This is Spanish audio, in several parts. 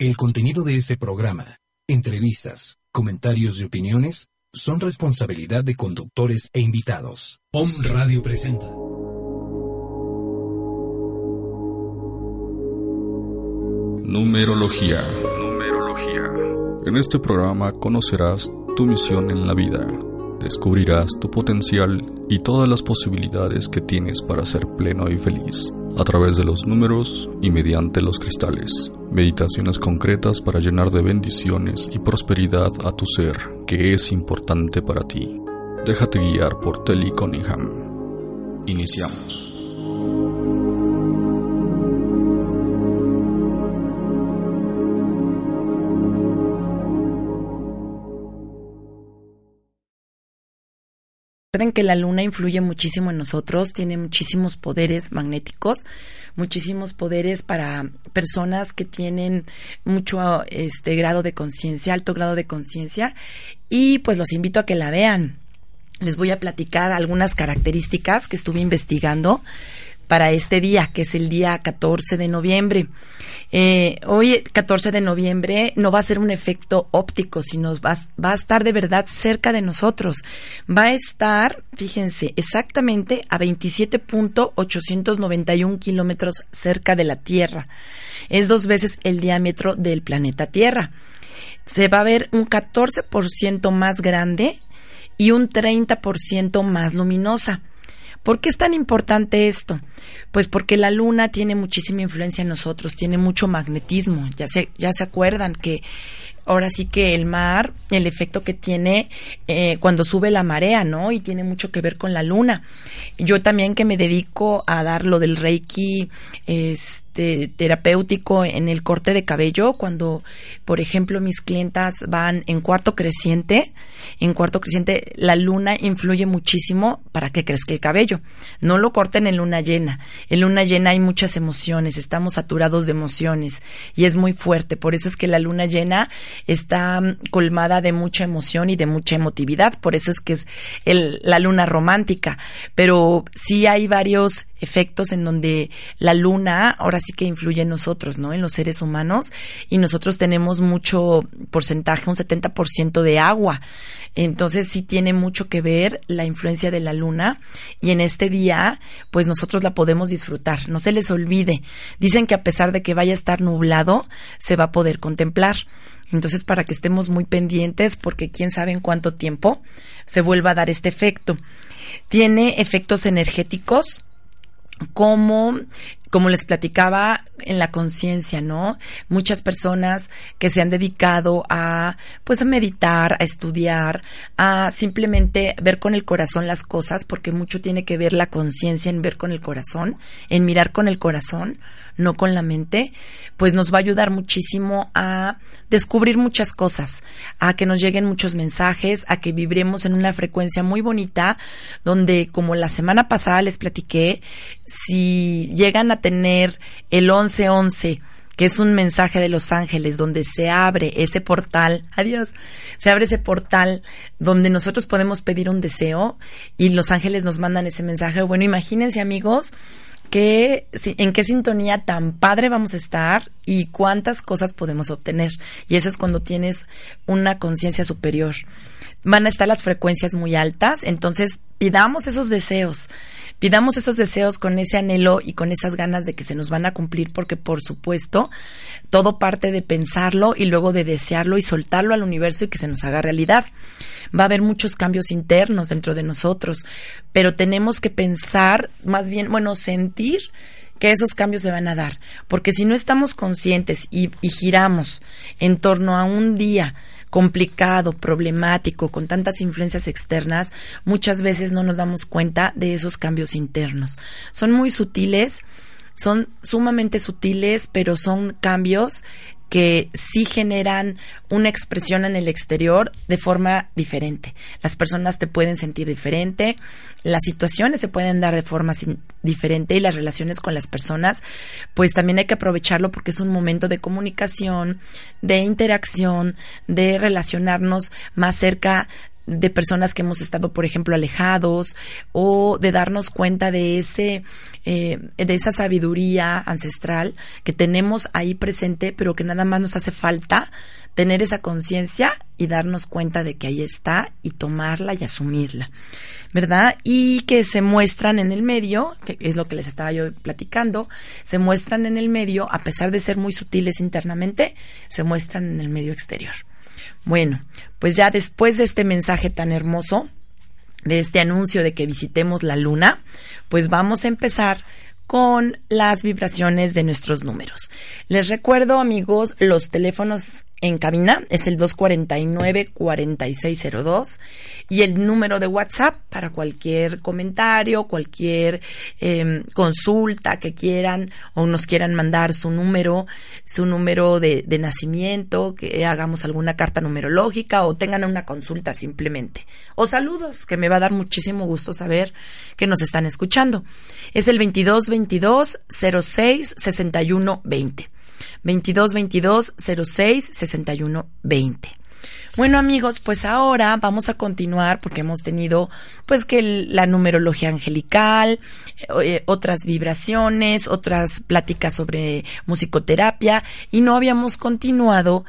El contenido de este programa, entrevistas, comentarios y opiniones son responsabilidad de conductores e invitados. Om Radio presenta. Numerología. En este programa conocerás tu misión en la vida, descubrirás tu potencial y todas las posibilidades que tienes para ser pleno y feliz a través de los números y mediante los cristales. Meditaciones concretas para llenar de bendiciones y prosperidad a tu ser, que es importante para ti. Déjate guiar por Telly Cunningham. Iniciamos. Recuerden que la luna influye muchísimo en nosotros, tiene muchísimos poderes magnéticos, muchísimos poderes para personas que tienen mucho este grado de conciencia, alto grado de conciencia, y pues los invito a que la vean. Les voy a platicar algunas características que estuve investigando para este día, que es el día 14 de noviembre. Eh, hoy, 14 de noviembre, no va a ser un efecto óptico, sino va, va, a estar de verdad cerca de nosotros. Va a estar, fíjense, exactamente a 27.891 kilómetros cerca de la Tierra. Es dos veces el diámetro del planeta Tierra. Se va a ver un 14% más grande y un 30% más luminosa. ¿Por qué es tan importante esto? Pues porque la luna tiene muchísima influencia en nosotros, tiene mucho magnetismo. Ya se, ya se acuerdan que ahora sí que el mar, el efecto que tiene eh, cuando sube la marea, ¿no? Y tiene mucho que ver con la luna. Yo también que me dedico a dar lo del reiki este, terapéutico en el corte de cabello, cuando, por ejemplo, mis clientas van en cuarto creciente, en cuarto creciente, la luna influye muchísimo para que crezca el cabello. No lo corten en luna llena. En luna llena hay muchas emociones, estamos saturados de emociones y es muy fuerte. Por eso es que la luna llena está colmada de mucha emoción y de mucha emotividad. Por eso es que es el, la luna romántica. Pero sí hay varios efectos en donde la luna ahora sí que influye en nosotros, ¿no? En los seres humanos y nosotros tenemos mucho porcentaje, un 70% de agua. Entonces sí tiene mucho que ver la influencia de la luna y en este día pues nosotros la podemos disfrutar. No se les olvide. Dicen que a pesar de que vaya a estar nublado, se va a poder contemplar. Entonces, para que estemos muy pendientes, porque quién sabe en cuánto tiempo se vuelva a dar este efecto. Tiene efectos energéticos como como les platicaba en la conciencia, ¿no? Muchas personas que se han dedicado a, pues, a meditar, a estudiar, a simplemente ver con el corazón las cosas, porque mucho tiene que ver la conciencia en ver con el corazón, en mirar con el corazón, no con la mente, pues nos va a ayudar muchísimo a descubrir muchas cosas, a que nos lleguen muchos mensajes, a que vibremos en una frecuencia muy bonita, donde, como la semana pasada les platiqué, si llegan a tener el 1111, que es un mensaje de los ángeles donde se abre ese portal, adiós, se abre ese portal donde nosotros podemos pedir un deseo y los ángeles nos mandan ese mensaje. Bueno, imagínense amigos, que, en qué sintonía tan padre vamos a estar y cuántas cosas podemos obtener. Y eso es cuando tienes una conciencia superior. Van a estar las frecuencias muy altas, entonces pidamos esos deseos pidamos esos deseos con ese anhelo y con esas ganas de que se nos van a cumplir, porque por supuesto, todo parte de pensarlo y luego de desearlo y soltarlo al universo y que se nos haga realidad. Va a haber muchos cambios internos dentro de nosotros, pero tenemos que pensar, más bien, bueno, sentir que esos cambios se van a dar, porque si no estamos conscientes y, y giramos en torno a un día, complicado, problemático, con tantas influencias externas, muchas veces no nos damos cuenta de esos cambios internos. Son muy sutiles, son sumamente sutiles, pero son cambios que sí generan una expresión en el exterior de forma diferente. Las personas te pueden sentir diferente, las situaciones se pueden dar de forma diferente y las relaciones con las personas, pues también hay que aprovecharlo porque es un momento de comunicación, de interacción, de relacionarnos más cerca de personas que hemos estado, por ejemplo, alejados, o de darnos cuenta de ese, eh, de esa sabiduría ancestral que tenemos ahí presente, pero que nada más nos hace falta tener esa conciencia y darnos cuenta de que ahí está y tomarla y asumirla. ¿verdad? Y que se muestran en el medio, que es lo que les estaba yo platicando, se muestran en el medio, a pesar de ser muy sutiles internamente, se muestran en el medio exterior. Bueno, pues ya después de este mensaje tan hermoso, de este anuncio de que visitemos la luna, pues vamos a empezar con las vibraciones de nuestros números. Les recuerdo, amigos, los teléfonos en cabina es el 249-4602 y el número de WhatsApp para cualquier comentario, cualquier em, consulta que quieran o nos quieran mandar su número, su número de, de nacimiento, que hagamos alguna carta numerológica o tengan una consulta simplemente. O saludos, que me va a dar muchísimo gusto saber que nos están escuchando. Es el 2222 06 61 20. 22 22 06 61 20. Bueno amigos, pues ahora vamos a continuar porque hemos tenido pues que la numerología angelical, eh, otras vibraciones, otras pláticas sobre musicoterapia y no habíamos continuado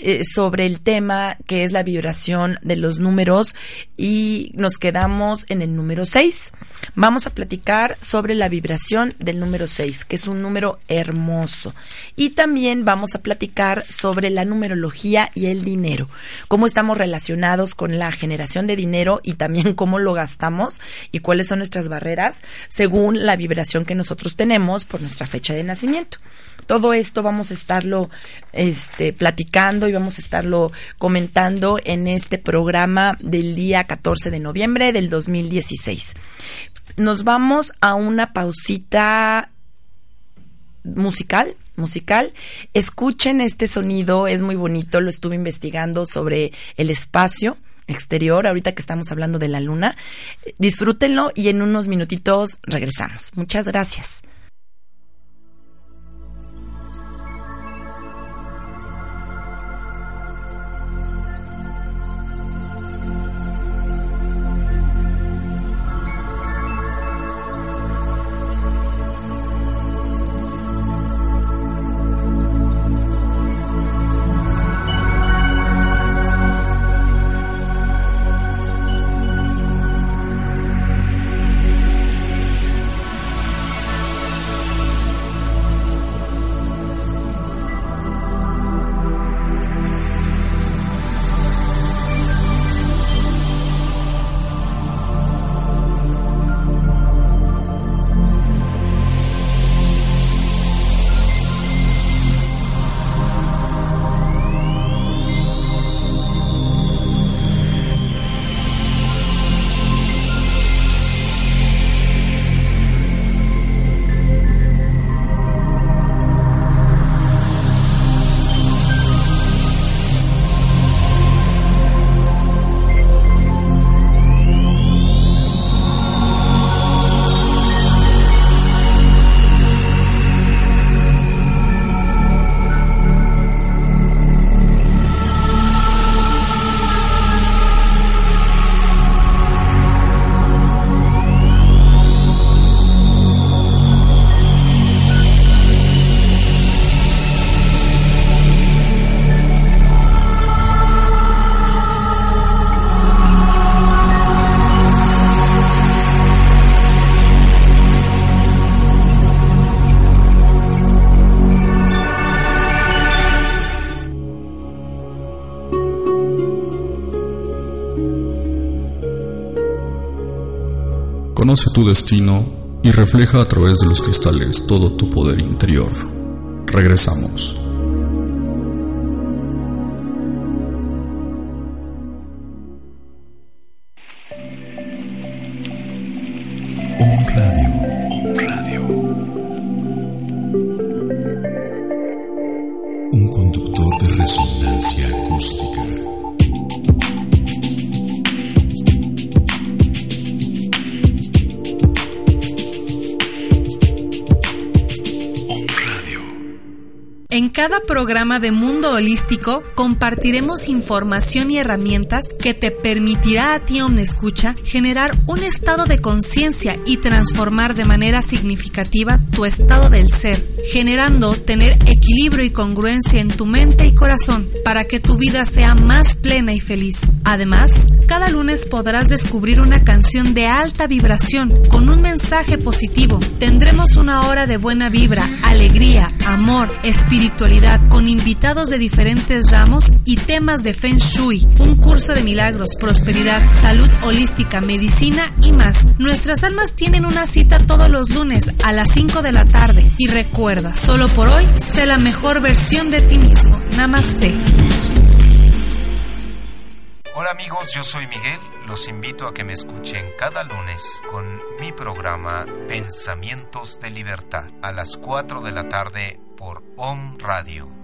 eh, sobre el tema que es la vibración de los números y nos quedamos en el número 6. Vamos a platicar sobre la vibración del número 6, que es un número hermoso. Y también vamos a platicar sobre la numerología y el dinero, cómo estamos relacionados con la generación de dinero y también cómo lo gastamos y cuáles son nuestras barreras según la vibración que nosotros tenemos por nuestra fecha de nacimiento. Todo esto vamos a estarlo este, platicando y vamos a estarlo comentando en este programa del día 14 de noviembre del 2016. Nos vamos a una pausita musical musical. Escuchen este sonido, es muy bonito, lo estuve investigando sobre el espacio exterior, ahorita que estamos hablando de la luna. Disfrútenlo y en unos minutitos regresamos. Muchas gracias. Conoce tu destino y refleja a través de los cristales todo tu poder interior. Regresamos. Programa de Mundo Holístico compartiremos información y herramientas que te permitirá a ti, Escucha, generar un estado de conciencia y transformar de manera significativa tu estado del ser, generando tener equilibrio y congruencia en tu mente y corazón para que tu vida sea más plena y feliz. Además, cada lunes podrás descubrir una canción de alta vibración con un mensaje positivo. Tendremos una hora de buena vibra, alegría, amor, espiritualidad con invitados de diferentes ramos y temas de Feng Shui, un curso de milagros, prosperidad, salud holística, medicina y más. Nuestras almas tienen una cita todos los lunes a las 5 de la tarde y recuerda, solo por hoy, sé la mejor versión de ti mismo. Namaste. Hola amigos, yo soy Miguel. Los invito a que me escuchen cada lunes con mi programa Pensamientos de Libertad a las 4 de la tarde por Om Radio.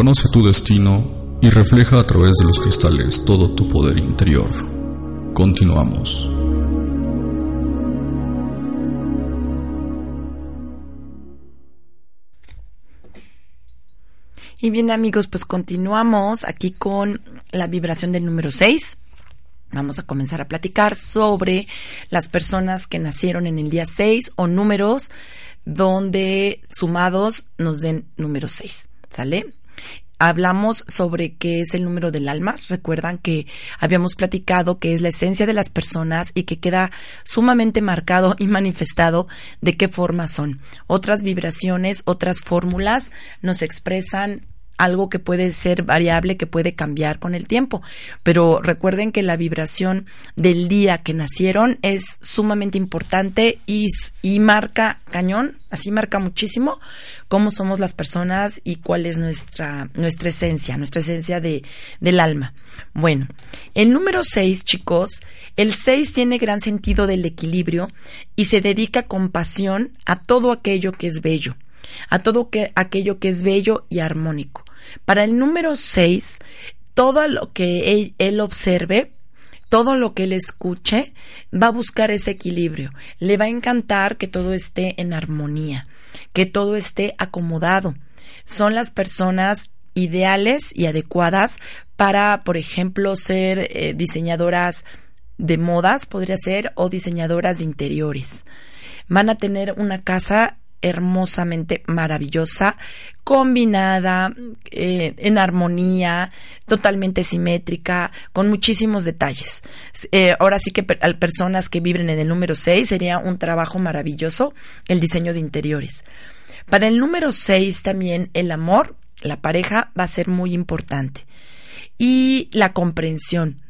Conoce tu destino y refleja a través de los cristales todo tu poder interior. Continuamos. Y bien amigos, pues continuamos aquí con la vibración del número 6. Vamos a comenzar a platicar sobre las personas que nacieron en el día 6 o números donde sumados nos den número 6. ¿Sale? Hablamos sobre qué es el número del alma. Recuerdan que habíamos platicado que es la esencia de las personas y que queda sumamente marcado y manifestado de qué forma son. Otras vibraciones, otras fórmulas nos expresan algo que puede ser variable, que puede cambiar con el tiempo. Pero recuerden que la vibración del día que nacieron es sumamente importante y, y marca cañón, así marca muchísimo cómo somos las personas y cuál es nuestra, nuestra esencia, nuestra esencia de, del alma. Bueno, el número 6, chicos, el 6 tiene gran sentido del equilibrio y se dedica con pasión a todo aquello que es bello a todo que, aquello que es bello y armónico. Para el número 6, todo lo que él, observe, todo lo que él escuche, va a buscar ese equilibrio. Le va a encantar que todo esté en armonía, que todo esté acomodado. Son las personas ideales y adecuadas para, por ejemplo, ser eh, diseñadoras de modas, podría ser, o diseñadoras de interiores. Van a tener una casa hermosamente maravillosa, combinada, eh, en armonía, totalmente simétrica, con muchísimos detalles. Eh, ahora sí que a personas que viven en el número 6 sería un trabajo maravilloso el diseño de interiores. Para el número 6 también el amor, la pareja va a ser muy importante. Y la comprensión.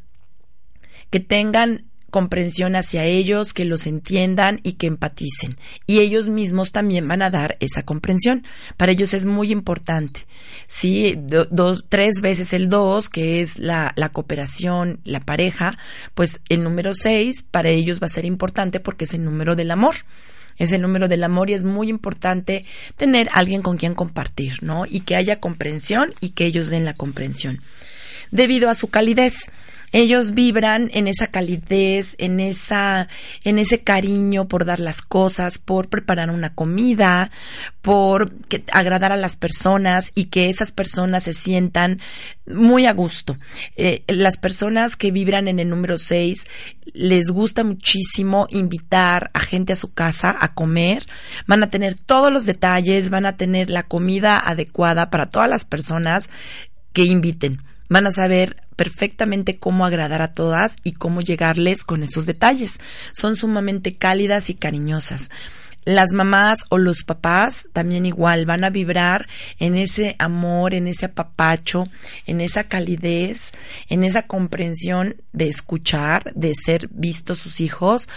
Que tengan comprensión hacia ellos, que los entiendan y que empaticen. Y ellos mismos también van a dar esa comprensión. Para ellos es muy importante. Sí, dos, tres veces el dos, que es la, la cooperación, la pareja, pues el número seis para ellos va a ser importante porque es el número del amor es el número del amor y es muy importante tener alguien con quien compartir, ¿no? Y que haya comprensión y que ellos den la comprensión. Debido a su calidez, ellos vibran en esa calidez, en esa, en ese cariño por dar las cosas, por preparar una comida, por agradar a las personas y que esas personas se sientan muy a gusto. Eh, las personas que vibran en el número 6 les gusta muchísimo invitar a gente a su casa a comer, van a tener todos los detalles, van a tener la comida adecuada para todas las personas que inviten van a saber perfectamente cómo agradar a todas y cómo llegarles con esos detalles. Son sumamente cálidas y cariñosas. Las mamás o los papás también igual van a vibrar en ese amor, en ese apapacho, en esa calidez, en esa comprensión de escuchar, de ser vistos sus hijos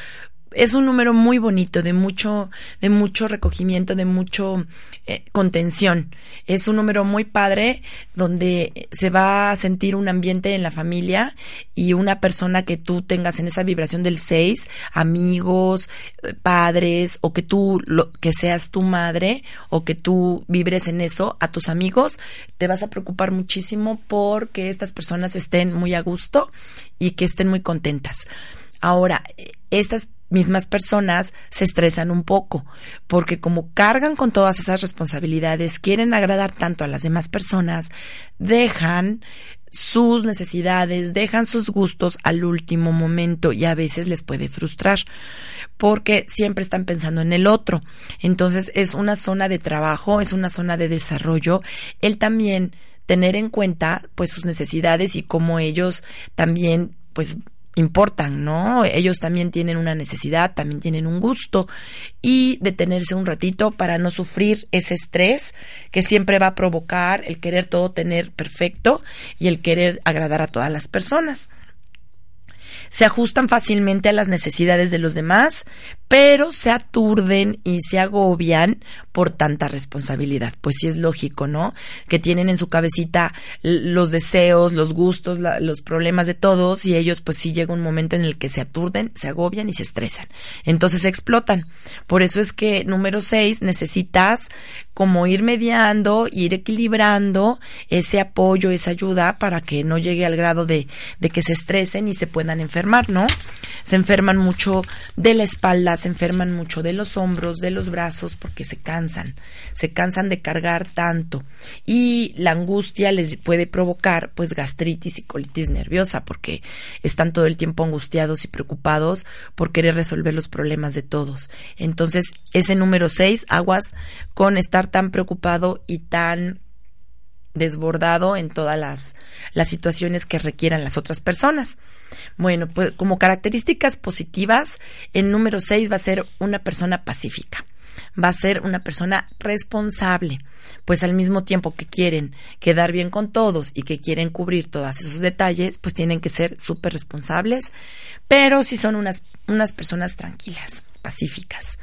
es un número muy bonito, de mucho, de mucho recogimiento, de mucho eh, contención. Es un número muy padre donde se va a sentir un ambiente en la familia y una persona que tú tengas en esa vibración del 6, amigos, eh, padres, o que tú, lo, que seas tu madre, o que tú vibres en eso, a tus amigos, te vas a preocupar muchísimo porque estas personas estén muy a gusto y que estén muy contentas. Ahora, estas mismas personas se estresan un poco, porque como cargan con todas esas responsabilidades, quieren agradar tanto a las demás personas, dejan sus necesidades, dejan sus gustos al último momento y a veces les puede frustrar porque siempre están pensando en el otro. Entonces es una zona de trabajo, es una zona de desarrollo. Él también tener en cuenta pues sus necesidades y cómo ellos también pues importan, ¿no? Ellos también tienen una necesidad, también tienen un gusto y detenerse un ratito para no sufrir ese estrés que siempre va a provocar el querer todo tener perfecto y el querer agradar a todas las personas se ajustan fácilmente a las necesidades de los demás, pero se aturden y se agobian por tanta responsabilidad. Pues sí es lógico, ¿no? Que tienen en su cabecita los deseos, los gustos, los problemas de todos y ellos pues sí llega un momento en el que se aturden, se agobian y se estresan. Entonces explotan. Por eso es que número seis necesitas como ir mediando, ir equilibrando ese apoyo, esa ayuda para que no llegue al grado de, de que se estresen y se puedan enfermar, ¿no? Se enferman mucho de la espalda, se enferman mucho de los hombros, de los brazos, porque se cansan, se cansan de cargar tanto. Y la angustia les puede provocar pues gastritis y colitis nerviosa, porque están todo el tiempo angustiados y preocupados por querer resolver los problemas de todos. Entonces, ese número seis, aguas con estar tan preocupado y tan desbordado en todas las, las situaciones que requieran las otras personas. Bueno, pues como características positivas, el número 6 va a ser una persona pacífica, va a ser una persona responsable, pues al mismo tiempo que quieren quedar bien con todos y que quieren cubrir todos esos detalles, pues tienen que ser súper responsables, pero si son unas, unas personas tranquilas, pacíficas.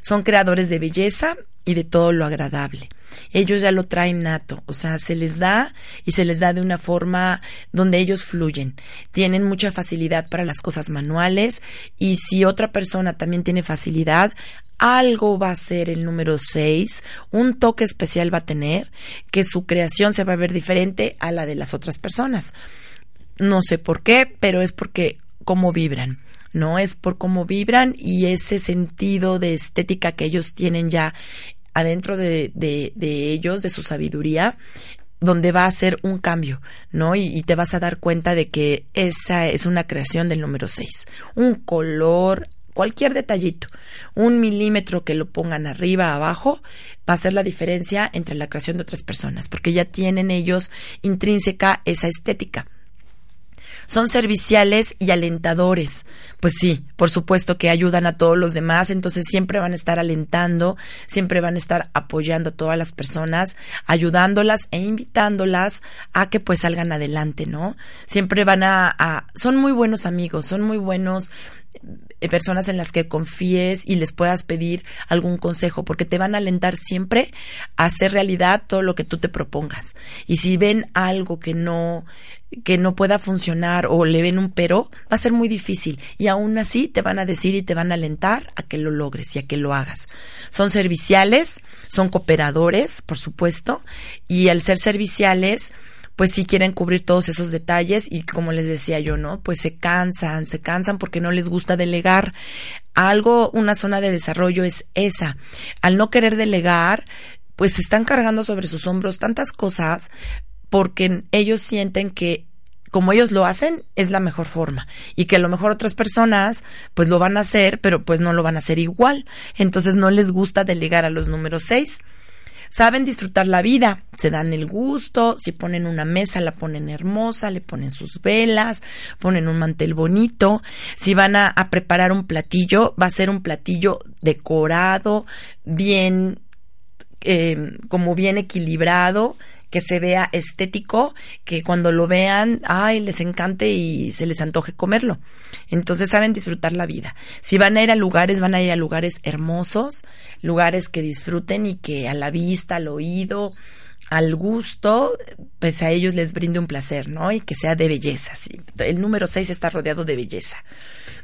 Son creadores de belleza y de todo lo agradable. Ellos ya lo traen nato, o sea, se les da y se les da de una forma donde ellos fluyen. Tienen mucha facilidad para las cosas manuales y si otra persona también tiene facilidad, algo va a ser el número 6, un toque especial va a tener, que su creación se va a ver diferente a la de las otras personas. No sé por qué, pero es porque cómo vibran. ¿No? Es por cómo vibran y ese sentido de estética que ellos tienen ya adentro de, de, ellos, de su sabiduría, donde va a ser un cambio, ¿no? Y, te vas a dar cuenta de que esa es una creación del número 6. Un color, cualquier detallito, un milímetro que lo pongan arriba, abajo, va a ser la diferencia entre la creación de otras personas, porque ya tienen ellos intrínseca esa estética son serviciales y alentadores. Pues sí, por supuesto que ayudan a todos los demás, entonces siempre van a estar alentando, siempre van a estar apoyando a todas las personas, ayudándolas e invitándolas a que pues salgan adelante, ¿no? Siempre van a, a son muy buenos amigos, son muy buenos personas en las que confíes y les puedas pedir algún consejo, porque te van a alentar siempre a hacer realidad todo lo que tú te propongas. Y si ven algo que no que no pueda funcionar o le ven un pero, va a ser muy difícil y aún así te van a decir y te van a alentar a que lo logres y a que lo hagas. Son serviciales, son cooperadores, por supuesto, y al ser serviciales, pues sí quieren cubrir todos esos detalles y como les decía yo, ¿no? Pues se cansan, se cansan porque no les gusta delegar. Algo, una zona de desarrollo es esa. Al no querer delegar, pues se están cargando sobre sus hombros tantas cosas porque ellos sienten que como ellos lo hacen, es la mejor forma. Y que a lo mejor otras personas, pues lo van a hacer, pero pues no lo van a hacer igual. Entonces no les gusta delegar a los números seis saben disfrutar la vida, se dan el gusto, si ponen una mesa la ponen hermosa, le ponen sus velas, ponen un mantel bonito, si van a, preparar un platillo, va a ser un platillo decorado, bien, eh, como bien equilibrado, que se vea estético, que cuando lo vean, ay, les encante y se les antoje comerlo. Entonces saben disfrutar la vida. Si van a ir a lugares, van a ir a lugares hermosos, lugares que disfruten y que a la vista, al oído, al gusto, pues a ellos les brinde un placer, ¿no? Y que sea de belleza. El número 6 está rodeado de belleza.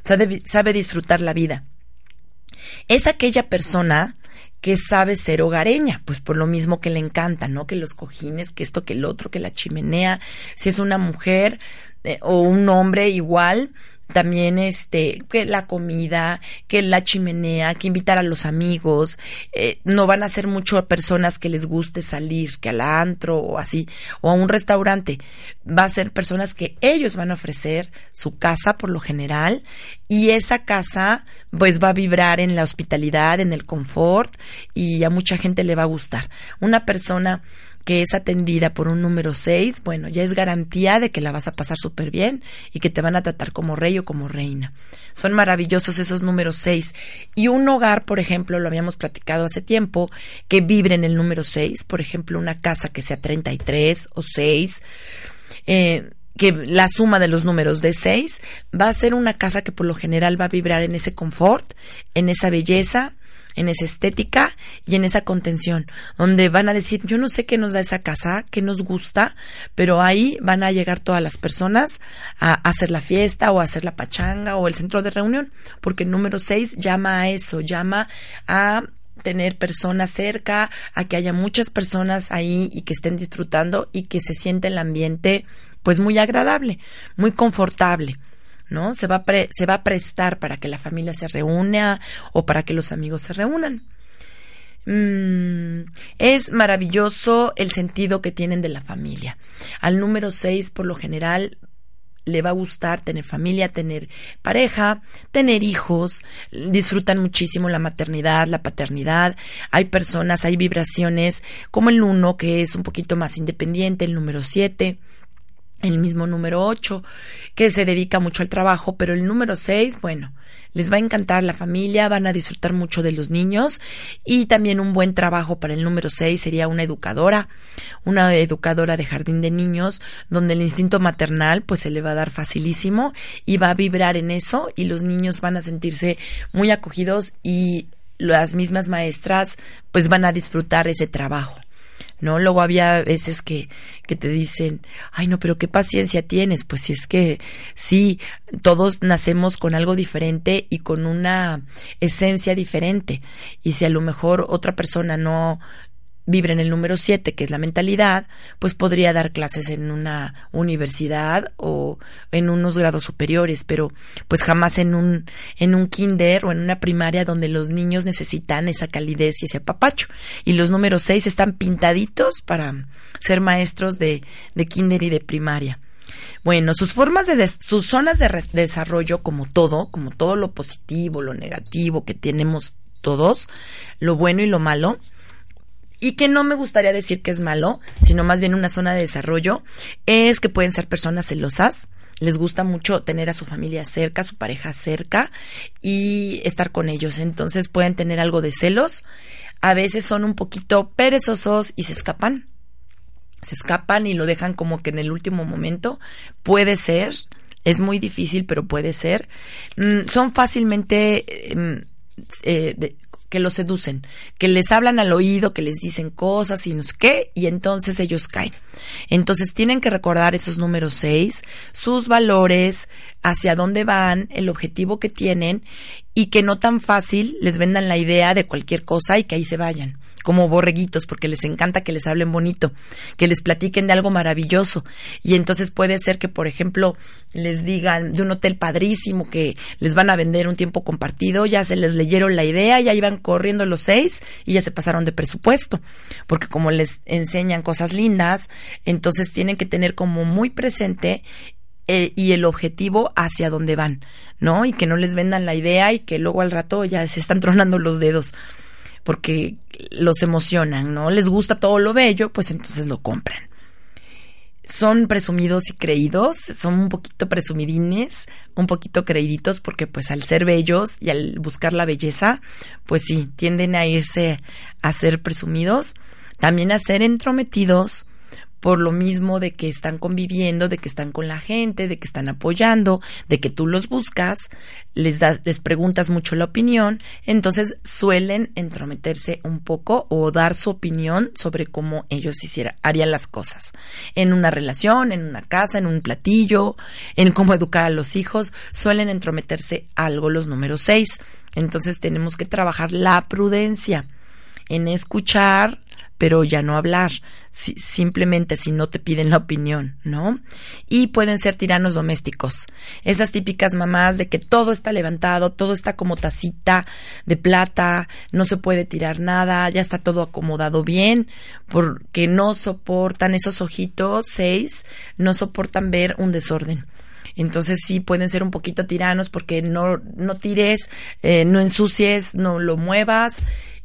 Sabe, sabe disfrutar la vida. Es aquella persona que sabe ser hogareña, pues por lo mismo que le encanta, ¿no? Que los cojines, que esto, que el otro, que la chimenea. Si es una mujer eh, o un hombre igual, también este que la comida que la chimenea que invitar a los amigos eh, no van a ser mucho personas que les guste salir que al antro o así o a un restaurante. Va a ser personas que ellos van a ofrecer su casa por lo general y esa casa pues va a vibrar en la hospitalidad en el confort y a mucha gente le va a gustar. Una persona que es atendida por un número 6, bueno, ya es garantía de que la vas a pasar súper bien y que te van a tratar como rey o como reina. Son maravillosos esos números 6. Y un hogar, por ejemplo, lo habíamos platicado hace tiempo, que vibre en el número 6, por ejemplo, una casa que sea 33 o 6, eh, que la suma de los números de 6 va a ser una casa que por lo general va a vibrar en ese confort, en esa belleza, en esa estética y en esa contención, donde van a decir, yo no sé qué nos da esa casa, qué nos gusta, pero ahí van a llegar todas las personas a hacer la fiesta o a hacer la pachanga o el centro de reunión, porque el número 6 llama a eso, llama a tener personas cerca, a que haya muchas personas ahí y que estén disfrutando y que se siente el ambiente pues muy agradable, muy confortable. ¿No? Se va, a se va a prestar para que la familia se reúna o para que los amigos se reúnan. Mm, es maravilloso el sentido que tienen de la familia. Al número 6, por lo general, le va a gustar tener familia, tener pareja, tener hijos, disfrutan muchísimo la maternidad, la paternidad. Hay personas, hay vibraciones como el 1 que es un poquito más independiente, el número 7 el mismo número 8, que se dedica mucho al trabajo, pero el número 6, bueno, les va a encantar la familia, van a disfrutar mucho de los niños y también un buen trabajo para el número 6 sería una educadora, una educadora de jardín de niños, donde el instinto maternal pues se le va a dar facilísimo y va a vibrar en eso y los niños van a sentirse muy acogidos y las mismas maestras pues van a disfrutar ese trabajo. ¿No? Luego había veces que, que te dicen, ay no, pero qué paciencia tienes, pues si es que sí, todos nacemos con algo diferente y con una esencia diferente. Y si a lo mejor otra persona no, vibra en el número 7, que es la mentalidad, pues podría dar clases en una universidad o en unos grados superiores, pero pues jamás en un, en un kinder o en una primaria donde los niños necesitan esa calidez y ese apapacho. Y los números 6 están pintaditos para ser maestros de, de kinder y de primaria. Bueno, sus formas de sus zonas de desarrollo, como todo, como todo lo positivo, lo negativo que tenemos todos, lo bueno y lo malo, y que no me gustaría decir que es malo, sino más bien una zona de desarrollo, es que pueden ser personas celosas, les gusta mucho tener a su familia cerca, a su pareja cerca y estar con ellos. Entonces pueden tener algo de celos. A veces son un poquito perezosos y se escapan. Se escapan y lo dejan como que en el último momento. Puede ser. Es muy difícil, pero puede ser. Mm, son fácilmente em, eh, que los seducen, que les hablan al oído, que les dicen cosas y no sé qué, y entonces ellos caen. Entonces tienen que recordar esos números seis, sus valores, hacia dónde van, el objetivo que tienen y que no tan fácil les vendan la idea de cualquier cosa y que ahí se vayan, como borreguitos, porque les encanta que les hablen bonito, que les platiquen de algo maravilloso. Y entonces puede ser que, por ejemplo, les digan de un hotel padrísimo que les van a vender un tiempo compartido, ya se les leyeron la idea, ya iban corriendo los seis y ya se pasaron de presupuesto, porque como les enseñan cosas lindas, entonces tienen que tener como muy presente eh, y el objetivo hacia dónde van, ¿no? Y que no les vendan la idea y que luego al rato ya se están tronando los dedos. Porque los emocionan, ¿no? Les gusta todo lo bello, pues entonces lo compran. Son presumidos y creídos, son un poquito presumidines, un poquito creíditos, porque pues al ser bellos y al buscar la belleza, pues sí, tienden a irse a ser presumidos, también a ser entrometidos, por lo mismo de que están conviviendo, de que están con la gente, de que están apoyando, de que tú los buscas, les das, les preguntas mucho la opinión, entonces suelen entrometerse un poco o dar su opinión sobre cómo ellos hiciera, harían las cosas. En una relación, en una casa, en un platillo, en cómo educar a los hijos, suelen entrometerse algo los números seis. Entonces tenemos que trabajar la prudencia en escuchar pero ya no hablar, simplemente si no te piden la opinión, ¿no? Y pueden ser tiranos domésticos, esas típicas mamás de que todo está levantado, todo está como tacita de plata, no se puede tirar nada, ya está todo acomodado bien, porque no soportan esos ojitos, seis, no soportan ver un desorden. Entonces sí pueden ser un poquito tiranos porque no, no tires, eh, no ensucies, no lo muevas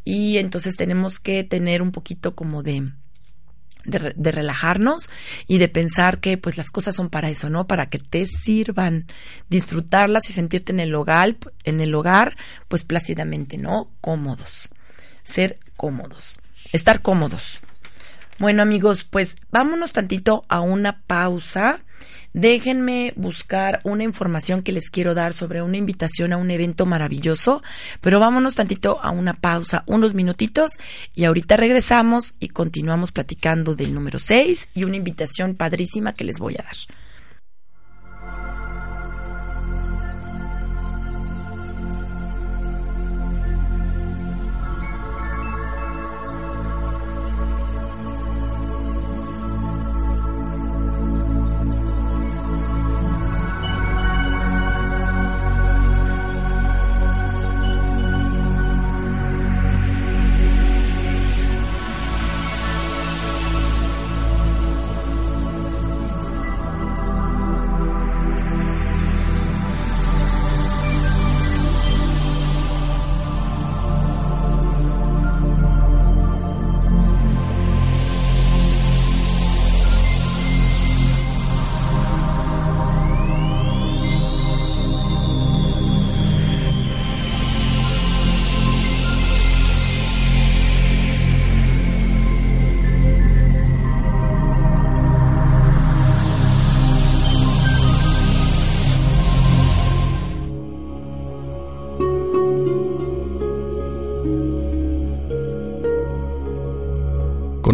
y entonces tenemos que tener un poquito como de, de, relajarnos y de pensar que pues las cosas son para eso, ¿no? Para que te sirvan, disfrutarlas y sentirte en el hogar, en el hogar, pues plácidamente, ¿no? Cómodos. Ser cómodos. Estar cómodos. Bueno, amigos, pues vámonos tantito a una pausa Déjenme buscar una información que les quiero dar sobre una invitación a un evento maravilloso, pero vámonos tantito a una pausa, unos minutitos, y ahorita regresamos y continuamos platicando del número 6 y una invitación padrísima que les voy a dar.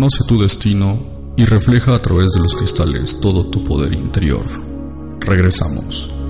Conoce tu destino y refleja a través de los cristales todo tu poder interior. Regresamos.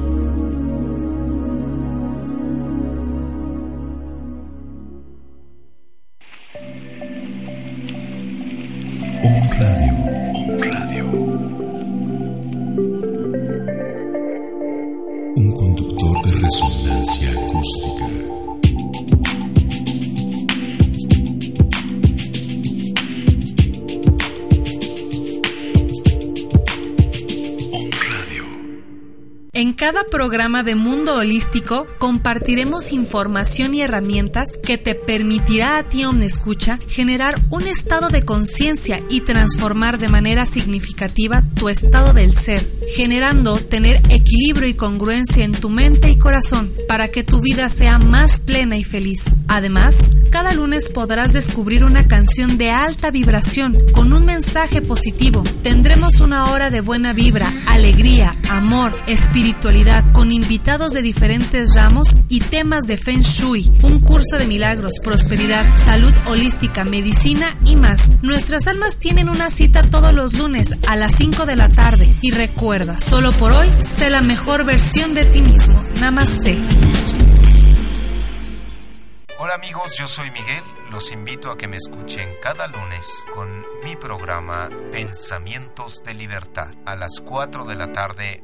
Programa de Mundo Holístico compartiremos información y herramientas que te permitirá a ti, Escucha, generar un estado de conciencia y transformar de manera significativa tu estado del ser, generando tener equilibrio y congruencia en tu mente y corazón para que tu vida sea más plena y feliz. Además, cada lunes podrás descubrir una canción de alta vibración con un mensaje positivo. Tendremos una hora de buena vibra, alegría, amor, espiritualidad con invitados de diferentes ramos y temas de Feng Shui, un curso de milagros, prosperidad, salud holística, medicina y más. Nuestras almas tienen una cita todos los lunes a las 5 de la tarde y recuerda, solo por hoy, sé la mejor versión de ti mismo. Namaste. Hola amigos, yo soy Miguel. Los invito a que me escuchen cada lunes con mi programa Pensamientos de Libertad a las 4 de la tarde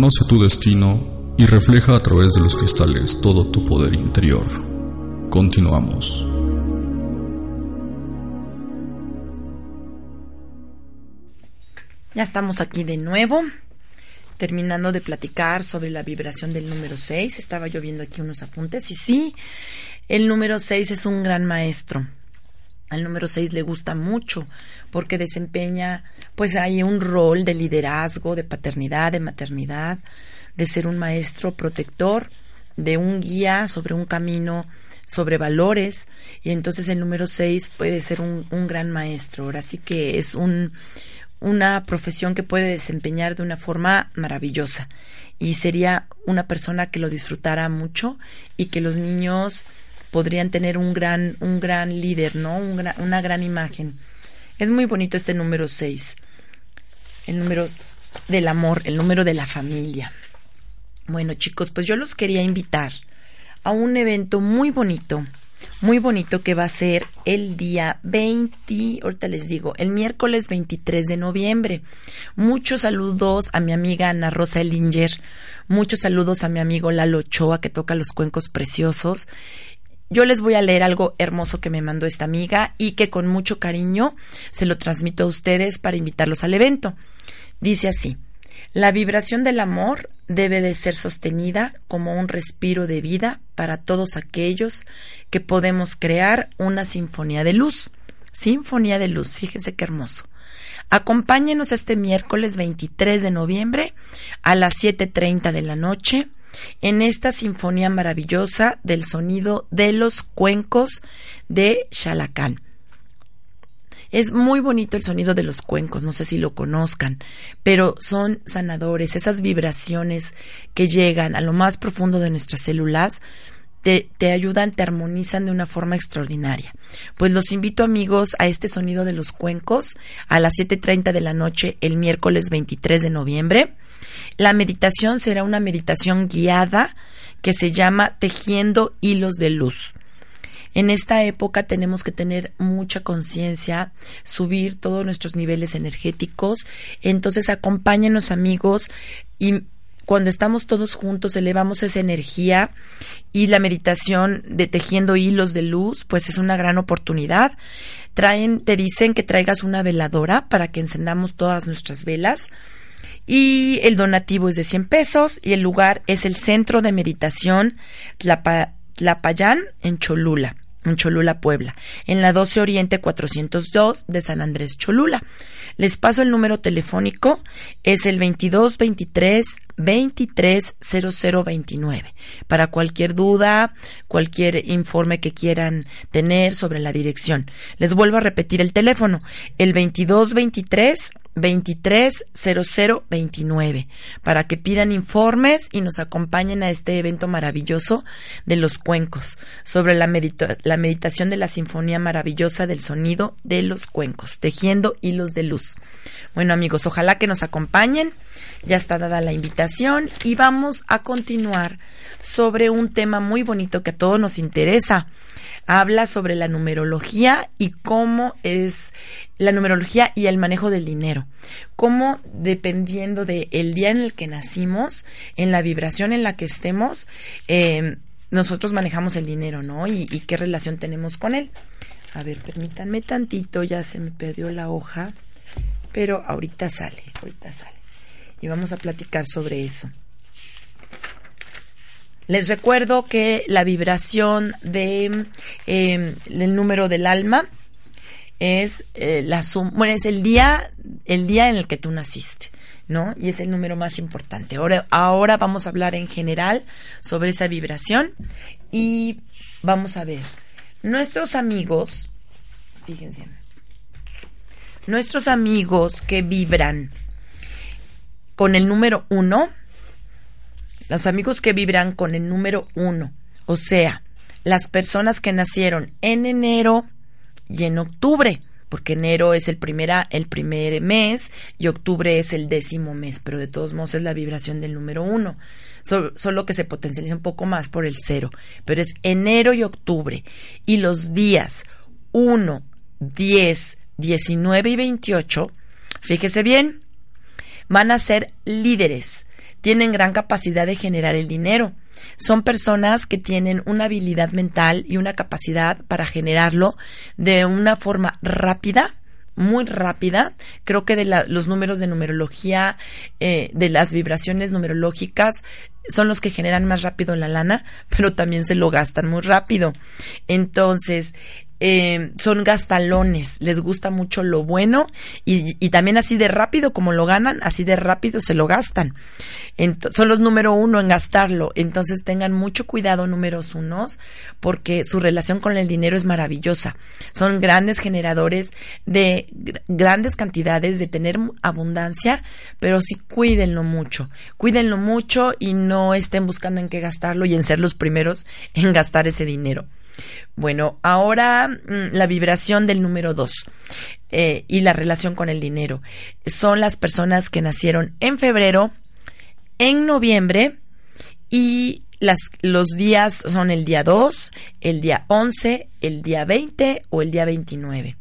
Conoce tu destino y refleja a través de los cristales todo tu poder interior. Continuamos. Ya estamos aquí de nuevo, terminando de platicar sobre la vibración del número 6. Estaba yo viendo aquí unos apuntes y sí, el número 6 es un gran maestro. Al número 6 le gusta mucho porque desempeña pues hay un rol de liderazgo, de paternidad, de maternidad, de ser un maestro protector, de un guía sobre un camino, sobre valores y entonces el número 6 puede ser un, un gran maestro. Ahora sí que es un una profesión que puede desempeñar de una forma maravillosa y sería una persona que lo disfrutara mucho y que los niños podrían tener un gran un gran líder, ¿no? Un gra- una gran imagen. Es muy bonito este número 6. El número del amor, el número de la familia. Bueno, chicos, pues yo los quería invitar a un evento muy bonito, muy bonito que va a ser el día 20, ahorita les digo, el miércoles 23 de noviembre. Muchos saludos a mi amiga Ana Rosa Elinger, muchos saludos a mi amigo Lalo Ochoa que toca los cuencos preciosos. Yo les voy a leer algo hermoso que me mandó esta amiga y que con mucho cariño se lo transmito a ustedes para invitarlos al evento. Dice así, la vibración del amor debe de ser sostenida como un respiro de vida para todos aquellos que podemos crear una sinfonía de luz. Sinfonía de luz, fíjense qué hermoso. Acompáñenos este miércoles 23 de noviembre a las 7.30 de la noche en esta sinfonía maravillosa del sonido de los cuencos de Xalacán. Es muy bonito el sonido de los cuencos, no sé si lo conozcan, pero son sanadores, esas vibraciones que llegan a lo más profundo de nuestras células, te, te, ayudan, te armonizan de una forma extraordinaria. Pues los invito amigos a este sonido de los cuencos a las 7.30 de la noche el miércoles 23 de noviembre. La meditación será una meditación guiada que se llama Tejiendo Hilos de Luz. En esta época tenemos que tener mucha conciencia, subir todos nuestros niveles energéticos. Entonces acompáñenos amigos y cuando estamos todos juntos elevamos esa energía y la meditación de tejiendo hilos de luz, pues es una gran oportunidad. Traen, te dicen que traigas una veladora para que encendamos todas nuestras velas. Y el donativo es de 100 pesos y el lugar es el Centro de Meditación Tlapa, Tlapayán en Cholula en Cholula, Puebla, en la 12 Oriente 402 de San Andrés, Cholula. Les paso el número telefónico, es el 2223 230029. Para cualquier duda, cualquier informe que quieran tener sobre la dirección. Les vuelvo a repetir el teléfono, el 2223 230029 para que pidan informes y nos acompañen a este evento maravilloso de los cuencos sobre la, medita la meditación de la sinfonía maravillosa del sonido de los cuencos, tejiendo hilos de luz. Bueno amigos, ojalá que nos acompañen. Ya está dada la invitación y vamos a continuar sobre un tema muy bonito que a todos nos interesa habla sobre la numerología y cómo es la numerología y el manejo del dinero. Cómo dependiendo del el día en el que nacimos, en la vibración en la que estemos, eh, nosotros manejamos el dinero, ¿no? Y, y qué relación tenemos con él. A ver, permítanme tantito, ya se me perdió la hoja, pero ahorita sale, ahorita sale. Y vamos a platicar sobre eso. Les recuerdo que la vibración de eh, el número del alma es eh, la suma, bueno, es el día, el día en el que tú naciste. ¿no? Y es el número más importante. Ahora, ahora vamos a hablar en general sobre esa vibración y vamos a ver. Nuestros amigos, fíjense, nuestros amigos que vibran con el número uno, los amigos que vibran con el número uno, o sea, las personas que nacieron en enero y en octubre, porque enero es el, primera, el primer mes y octubre es el décimo mes, pero de todos modos es la vibración del número uno, solo que se potencializa un poco más por el cero, pero es enero y octubre, y los días 1, 10, 19 y 28, fíjese bien, van a ser líderes, tienen gran capacidad de generar el dinero. Son personas que tienen una habilidad mental y una capacidad para generarlo de una forma rápida, muy rápida. Creo que de los números de numerología, eh, de las vibraciones numerológicas, son los que generan más rápido la lana, pero también se lo gastan muy rápido. Entonces, eh, son gastalones, les gusta mucho lo bueno y, también así de rápido como lo ganan, así de rápido se lo gastan. son los número uno en gastarlo, entonces tengan mucho cuidado números unos porque su relación con el dinero es maravillosa. Son grandes generadores de grandes cantidades, de tener abundancia, pero sí cuídenlo mucho, cuídenlo mucho y no estén buscando en qué gastarlo y en ser los primeros en gastar ese dinero. Bueno, ahora mm, la vibración del número dos eh, y la relación con el dinero. Son las personas que nacieron en febrero, en noviembre y las, los días son el día 2, el día 11, el día 20 o el día 29.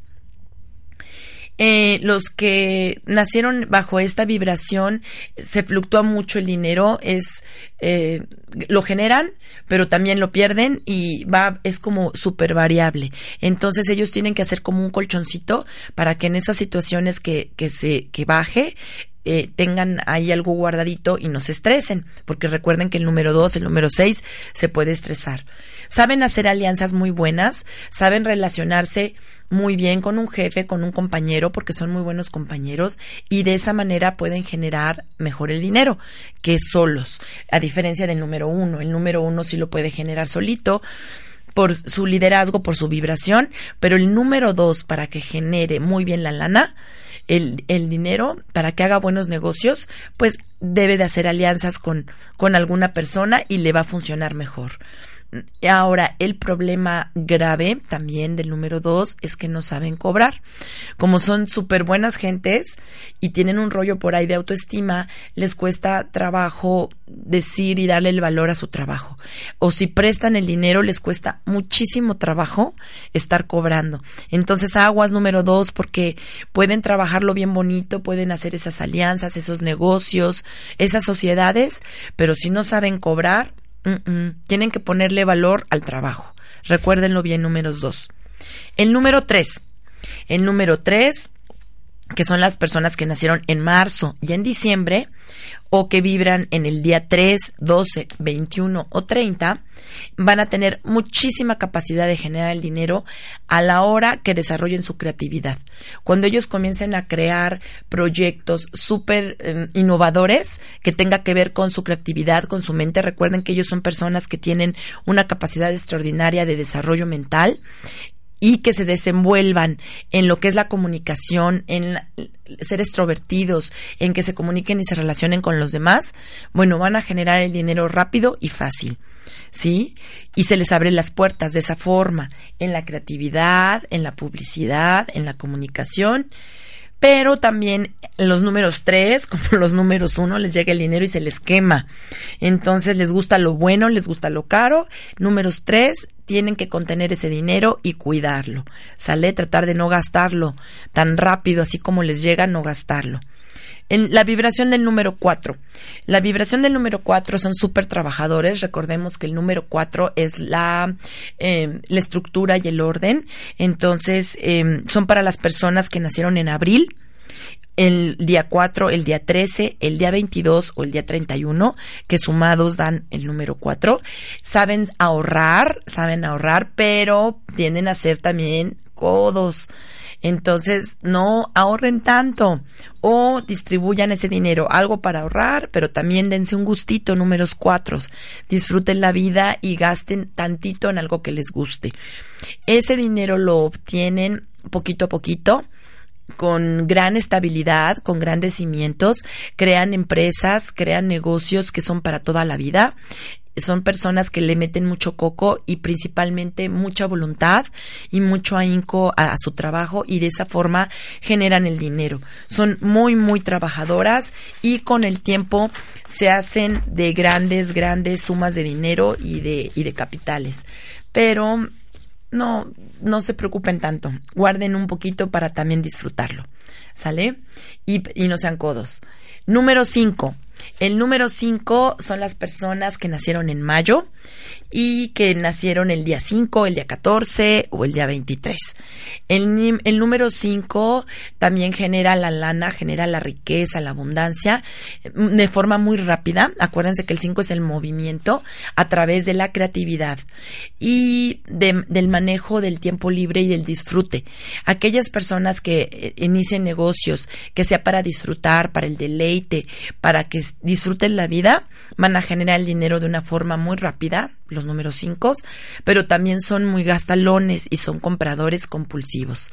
Eh, los que nacieron bajo esta vibración se fluctúa mucho el dinero, es eh, lo generan, pero también lo pierden y va es como súper variable. Entonces ellos tienen que hacer como un colchoncito para que en esas situaciones que, que se que baje eh, tengan ahí algo guardadito y no se estresen, porque recuerden que el número 2, el número 6 se puede estresar. Saben hacer alianzas muy buenas, saben relacionarse muy bien con un jefe, con un compañero, porque son muy buenos compañeros y de esa manera pueden generar mejor el dinero que solos, a diferencia del número uno. El número uno sí lo puede generar solito por su liderazgo, por su vibración, pero el número dos para que genere muy bien la lana, el, el, dinero para que haga buenos negocios, pues debe de hacer alianzas con, con alguna persona y le va a funcionar mejor. Ahora, el problema grave también del número dos es que no saben cobrar. Como son súper buenas gentes y tienen un rollo por ahí de autoestima, les cuesta trabajo decir y darle el valor a su trabajo. O si prestan el dinero, les cuesta muchísimo trabajo estar cobrando. Entonces, aguas número dos, porque pueden trabajarlo bien bonito, pueden hacer esas alianzas, esos negocios, esas sociedades, pero si no saben cobrar, tienen que ponerle valor al trabajo. Recuérdenlo bien, números dos. El número tres. El número tres, que son las personas que nacieron en marzo y en diciembre, o que vibran en el día 3, 12, 21 o 30, van a tener muchísima capacidad de generar el dinero a la hora que desarrollen su creatividad. Cuando ellos comiencen a crear proyectos súper em, innovadores que tenga que ver con su creatividad, con su mente, recuerden que ellos son personas que tienen una capacidad extraordinaria de desarrollo mental y que se desenvuelvan en lo que es la comunicación, en ser extrovertidos, en que se comuniquen y se relacionen con los demás, bueno, van a generar el dinero rápido y fácil. ¿Sí? Y se les abren las puertas de esa forma, en la creatividad, en la publicidad, en la comunicación pero también los números tres, como los números uno, les llega el dinero y se les quema. Entonces les gusta lo bueno, les gusta lo caro. Números tres, tienen que contener ese dinero y cuidarlo. Sale, tratar de no gastarlo tan rápido, así como les llega, no gastarlo. La vibración del número cuatro. La vibración del número cuatro son súper trabajadores. Recordemos que el número cuatro es la, eh, la estructura y el orden. Entonces, eh, son para las personas que nacieron en abril, el día 4, el día 13, el día 22 o el día 31, que sumados dan el número 4. Saben ahorrar, saben ahorrar, pero tienden a ser también codos. Entonces, no ahorren tanto o distribuyan ese dinero, algo para ahorrar, pero también dense un gustito, números cuatro. Disfruten la vida y gasten tantito en algo que les guste. Ese dinero lo obtienen poquito a poquito con gran estabilidad, con grandes cimientos, crean empresas, crean negocios que son para toda la vida son personas que le meten mucho coco y principalmente mucha voluntad y mucho ahínco a, su trabajo y de esa forma generan el dinero. Son muy, muy trabajadoras y con el tiempo se hacen de grandes, grandes sumas de dinero y de, y de capitales. Pero no, no se preocupen tanto. Guarden un poquito para también disfrutarlo. ¿Sale? Y, y no sean codos. Número 5. El número 5 son las personas que nacieron en mayo y que nacieron el día 5, el día 14 o el día 23. El, número 5 también genera la lana, genera la riqueza, la abundancia mm, de forma muy rápida. Acuérdense que el 5 es el movimiento a través de la creatividad y del manejo del tiempo libre y del disfrute. Aquellas personas que eh, inicien negocios, que sea para disfrutar, para el deleite, para que disfruten la vida, van a generar el dinero de una forma muy rápida los números 5, pero también son muy gastalones y son compradores compulsivos.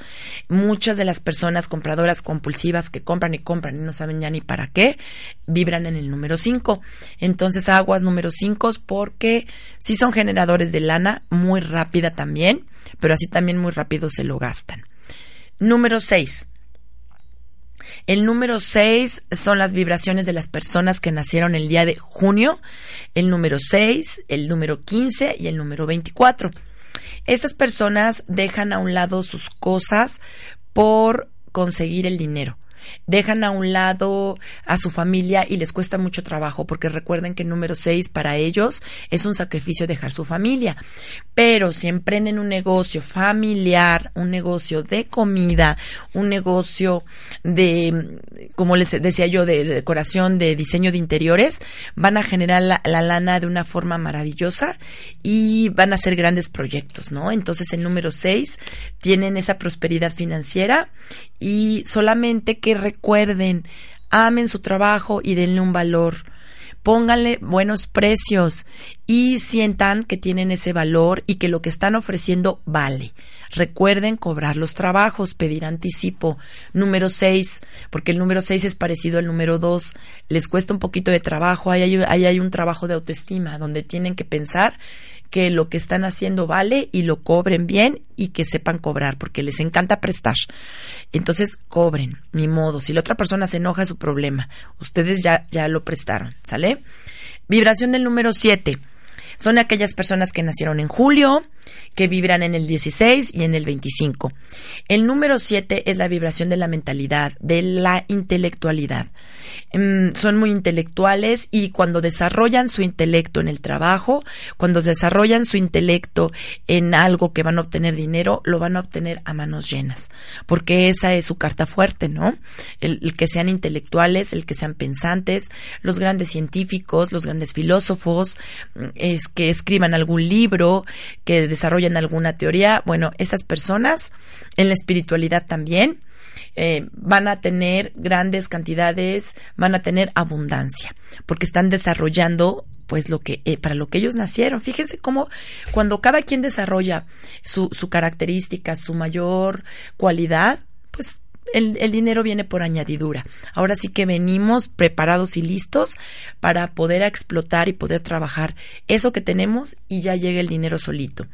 Muchas de las personas compradoras compulsivas que compran y compran y no saben ya ni para qué, vibran en el número 5. Entonces, aguas número 5 porque sí son generadores de lana muy rápida también, pero así también muy rápido se lo gastan. Número 6 el número 6 son las vibraciones de las personas que nacieron el día de junio. El número 6, el número 15 y el número 24. Estas personas dejan a un lado sus cosas por conseguir el dinero dejan a un lado a su familia y les cuesta mucho trabajo, porque recuerden que número 6 para ellos es un sacrificio dejar su familia. Pero si emprenden un negocio familiar, un negocio de comida, un negocio de, como les decía yo, de, decoración, de diseño de interiores, van a generar la, la lana de una forma maravillosa y van a hacer grandes proyectos, ¿no? Entonces el número 6 tienen esa prosperidad financiera y solamente que recuerden, amen su trabajo y denle un valor. Pónganle buenos precios y sientan que tienen ese valor y que lo que están ofreciendo vale. Recuerden cobrar los trabajos, pedir anticipo. Número 6, porque el número 6 es parecido al número 2. Les cuesta un poquito de trabajo, ahí hay, ahí hay un trabajo de autoestima donde tienen que pensar que lo que están haciendo vale y lo cobren bien y que sepan cobrar, porque les encanta prestar. Entonces, cobren, ni modo. Si la otra persona se enoja, es su problema. Ustedes ya, ya lo prestaron, ¿sale? Vibración del número 7. Son aquellas personas que nacieron en julio, que vibran en el 16 y en el 25. El número 7 es la vibración de la mentalidad, de la intelectualidad. Em, son muy intelectuales y cuando desarrollan su intelecto en el trabajo, cuando desarrollan su intelecto en algo que van a obtener dinero, lo van a obtener a manos llenas, porque esa es su carta fuerte, ¿no? El, que sean intelectuales, el que sean pensantes, los grandes científicos, los grandes filósofos, es que escriban algún libro, que desarrollen alguna teoría, bueno, esas personas en la espiritualidad también eh, van a tener grandes cantidades, van a tener abundancia, porque están desarrollando pues lo que eh, para lo que ellos nacieron. Fíjense cómo cuando cada quien desarrolla su, su característica, su mayor cualidad, pues el, el, dinero viene por añadidura. Ahora sí que venimos preparados y listos para poder explotar y poder trabajar eso que tenemos y ya llega el dinero solito.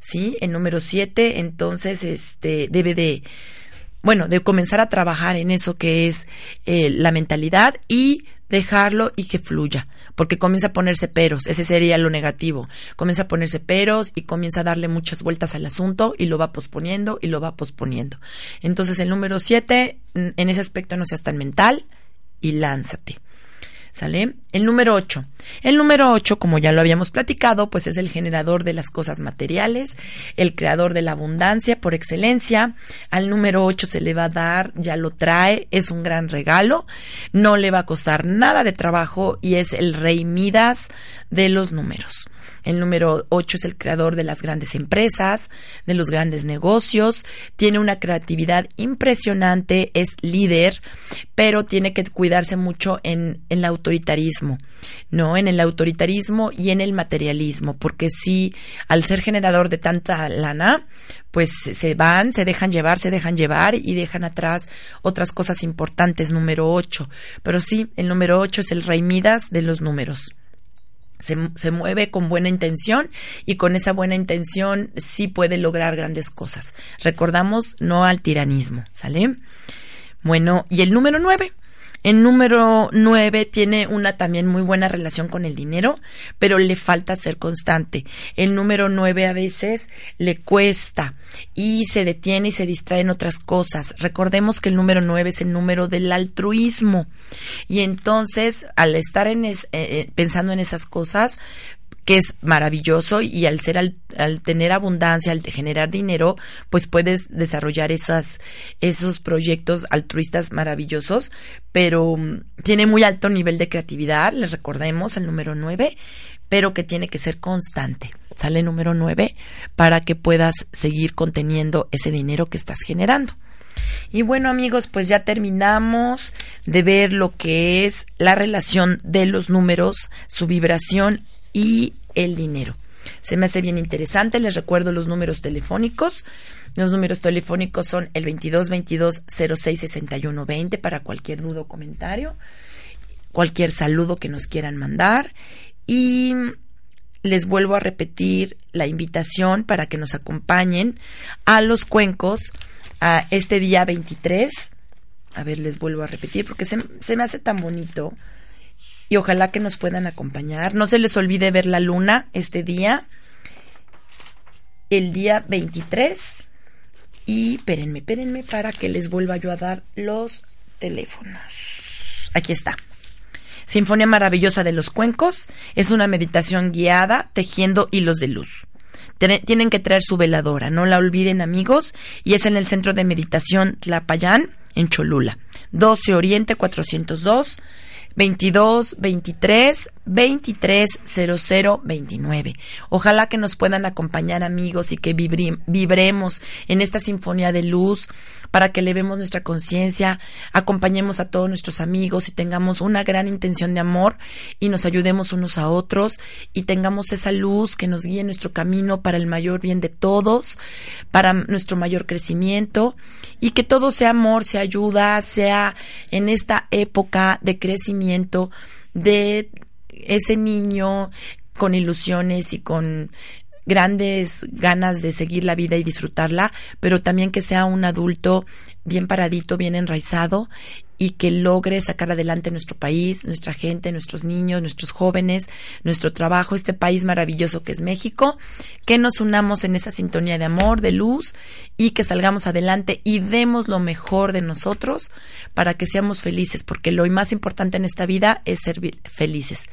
¿Sí? El número siete, entonces, este, debe de, bueno, de comenzar a trabajar en eso que es eh, la mentalidad y dejarlo y que fluya, porque comienza a ponerse peros, ese sería lo negativo, comienza a ponerse peros y comienza a darle muchas vueltas al asunto y lo va posponiendo y lo va posponiendo. Entonces el número siete, en ese aspecto no seas tan mental y lánzate. ¿Sale? El número 8. El número 8, como ya lo habíamos platicado, pues es el generador de las cosas materiales, el creador de la abundancia por excelencia. Al número 8 se le va a dar, ya lo trae, es un gran regalo, no le va a costar nada de trabajo y es el rey Midas de los números. El número 8 es el creador de las grandes empresas, de los grandes negocios. Tiene una creatividad impresionante, es líder, pero tiene que cuidarse mucho en, en el autoritarismo, ¿no? En el autoritarismo y en el materialismo, porque si al ser generador de tanta lana, pues se van, se dejan llevar, se dejan llevar y dejan atrás otras cosas importantes, número 8. Pero sí, el número 8 es el rey Midas de los números. Se, se, mueve con buena intención y con esa buena intención sí puede lograr grandes cosas. Recordamos, no al tiranismo, ¿sale? Bueno, y el número 9 el número 9 tiene una también muy buena relación con el dinero, pero le falta ser constante. El número 9 a veces le cuesta y se detiene y se distrae en otras cosas. Recordemos que el número 9 es el número del altruismo. Y entonces, al estar en eh, eh pensando en esas cosas, que es maravilloso y al ser al, tener abundancia, al generar dinero, pues puedes desarrollar esas esos proyectos altruistas maravillosos, pero mm, tiene muy alto nivel de creatividad, les recordemos el número 9, pero que tiene que ser constante. Sale número 9 para que puedas seguir conteniendo ese dinero que estás generando. Y bueno amigos, pues ya terminamos de ver lo que es la relación de los números, su vibración y el dinero. Se me hace bien interesante, les recuerdo los números telefónicos. Los números telefónicos son el 22 22 06 61 20 para cualquier duda o comentario, cualquier saludo que nos quieran mandar y les vuelvo a repetir la invitación para que nos acompañen a los cuencos a este día 23. A ver, les vuelvo a repetir porque se, se me hace tan bonito y ojalá que nos puedan acompañar. No se les olvide ver la luna este día, el día 23. Y espérenme, espérenme para que les vuelva yo a dar los teléfonos. Aquí está. Sinfonía Maravillosa de los Cuencos es una meditación guiada tejiendo hilos de luz. Tienen que traer su veladora, no la olviden amigos, y es en el Centro de Meditación Tlapayán, en Cholula. 12 Oriente 402 22 23 23 00 29. Ojalá que nos puedan acompañar amigos y que vibremos en esta sinfonía de luz para que elevemos nuestra conciencia, acompañemos a todos nuestros amigos y tengamos una gran intención de amor y nos ayudemos unos a otros y tengamos esa luz que nos guíe en nuestro camino para el mayor bien de todos, para nuestro mayor crecimiento y que todo sea amor, sea ayuda, sea en esta época de crecimiento de ese niño con ilusiones y con grandes ganas de seguir la vida y disfrutarla, pero también que sea un adulto bien paradito, bien enraizado y que logre sacar adelante nuestro país, nuestra gente, nuestros niños, nuestros jóvenes, nuestro trabajo, este país maravilloso que es México, que nos unamos en esa sintonía de amor, de luz y que salgamos adelante y demos lo mejor de nosotros para que seamos felices, porque lo más importante en esta vida es ser felices.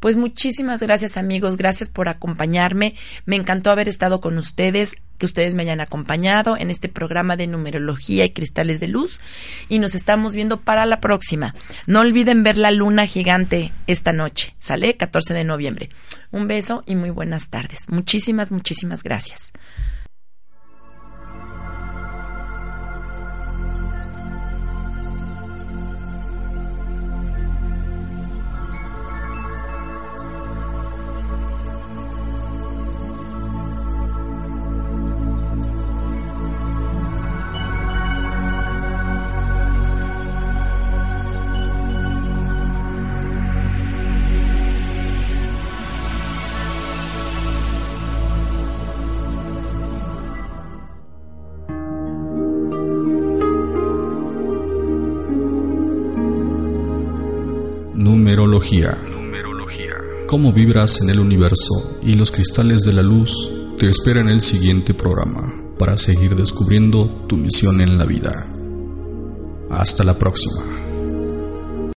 Pues muchísimas gracias amigos, gracias por acompañarme, me encantó haber estado con ustedes, que ustedes me hayan acompañado en este programa de numerología y cristales de luz y nos estamos viendo la próxima. No olviden ver la luna gigante esta noche, ¿sale? 14 de noviembre. Un beso y muy buenas tardes. Muchísimas, muchísimas gracias. Numerología. Cómo vibras en el universo y los cristales de la luz te esperan en el siguiente programa para seguir descubriendo tu misión en la vida. Hasta la próxima.